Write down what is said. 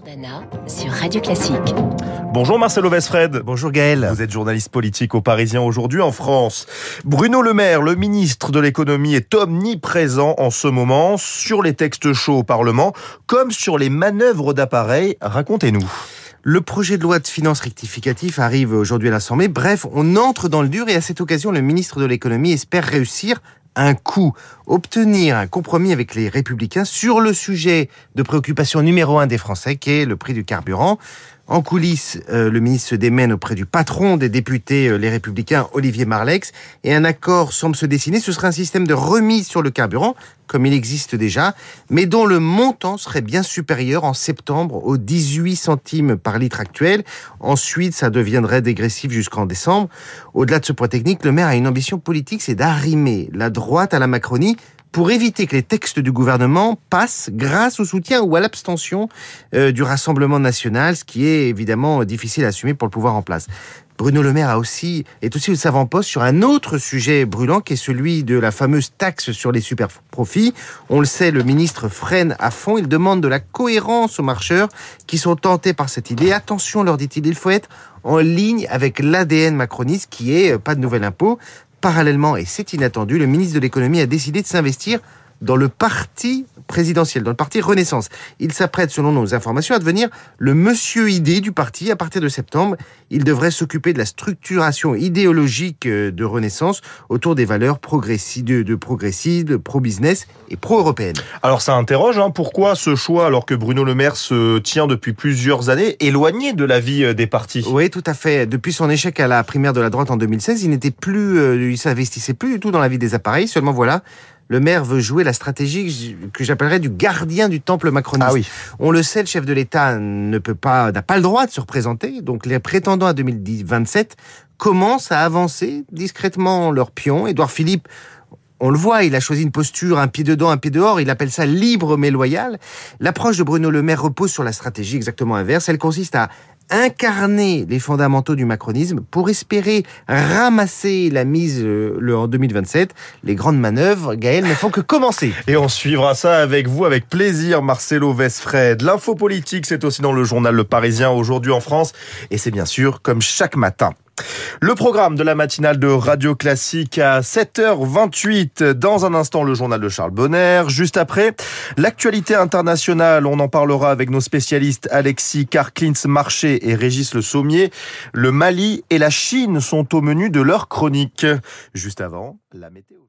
Dana sur Radio Classique. Bonjour Marcelo Vesfred. Bonjour Gaël. Vous êtes journaliste politique au Parisien aujourd'hui en France. Bruno Le Maire, le ministre de l'économie, est omniprésent en ce moment sur les textes chauds au Parlement, comme sur les manœuvres d'appareil. Racontez-nous. Le projet de loi de finances rectificatif arrive aujourd'hui à l'Assemblée. Bref, on entre dans le dur et à cette occasion, le ministre de l'économie espère réussir un coup, obtenir un compromis avec les républicains sur le sujet de préoccupation numéro un des Français, qui est le prix du carburant. En coulisses, euh, le ministre se démène auprès du patron des députés euh, Les Républicains, Olivier Marlex, et un accord semble se dessiner. Ce serait un système de remise sur le carburant, comme il existe déjà, mais dont le montant serait bien supérieur en septembre aux 18 centimes par litre actuel. Ensuite, ça deviendrait dégressif jusqu'en décembre. Au-delà de ce point technique, le maire a une ambition politique, c'est d'arrimer la droite à la Macronie pour éviter que les textes du gouvernement passent grâce au soutien ou à l'abstention euh, du Rassemblement national, ce qui est évidemment difficile à assumer pour le pouvoir en place. Bruno Le Maire est aussi au savant-poste sur un autre sujet brûlant qui est celui de la fameuse taxe sur les super profits. On le sait, le ministre freine à fond. Il demande de la cohérence aux marcheurs qui sont tentés par cette idée. Attention, leur dit-il, il faut être en ligne avec l'ADN macroniste qui est euh, pas de nouvel impôt. Parallèlement, et c'est inattendu, le ministre de l'économie a décidé de s'investir dans le parti présidentiel, dans le parti Renaissance. Il s'apprête, selon nos informations, à devenir le monsieur idée du parti. À partir de septembre, il devrait s'occuper de la structuration idéologique euh, de Renaissance autour des valeurs progressives, de, de progressives, pro-business et pro-européennes. Alors ça interroge, hein, pourquoi ce choix alors que Bruno Le Maire se tient depuis plusieurs années éloigné de la vie euh, des partis? Oui, tout à fait. Depuis son échec à la primaire de la droite en 2016, il n'était plus, euh, il s'investissait plus du tout dans la vie des appareils. Seulement voilà, le maire veut jouer la stratégie que j'appellerais du gardien du temple macroniste. Ah oui. On le sait, le chef de l'État ne peut pas, n'a pas le droit de se représenter. Donc les prétendants à 2027 commencent à avancer discrètement leur pion. Édouard Philippe on le voit, il a choisi une posture, un pied dedans, un pied dehors, il appelle ça libre mais loyal. L'approche de Bruno Le Maire repose sur la stratégie exactement inverse. Elle consiste à incarner les fondamentaux du macronisme pour espérer ramasser la mise euh, le, en 2027. Les grandes manœuvres, Gaël, ne font que commencer. Et on suivra ça avec vous avec plaisir, Marcelo Vesfred. L'info politique, c'est aussi dans le journal Le Parisien aujourd'hui en France. Et c'est bien sûr comme chaque matin. Le programme de la matinale de Radio Classique à 7h28. Dans un instant, le journal de Charles Bonner. Juste après, l'actualité internationale. On en parlera avec nos spécialistes Alexis Karklins Marché et Régis Le Sommier. Le Mali et la Chine sont au menu de leur chronique. Juste avant, la météo.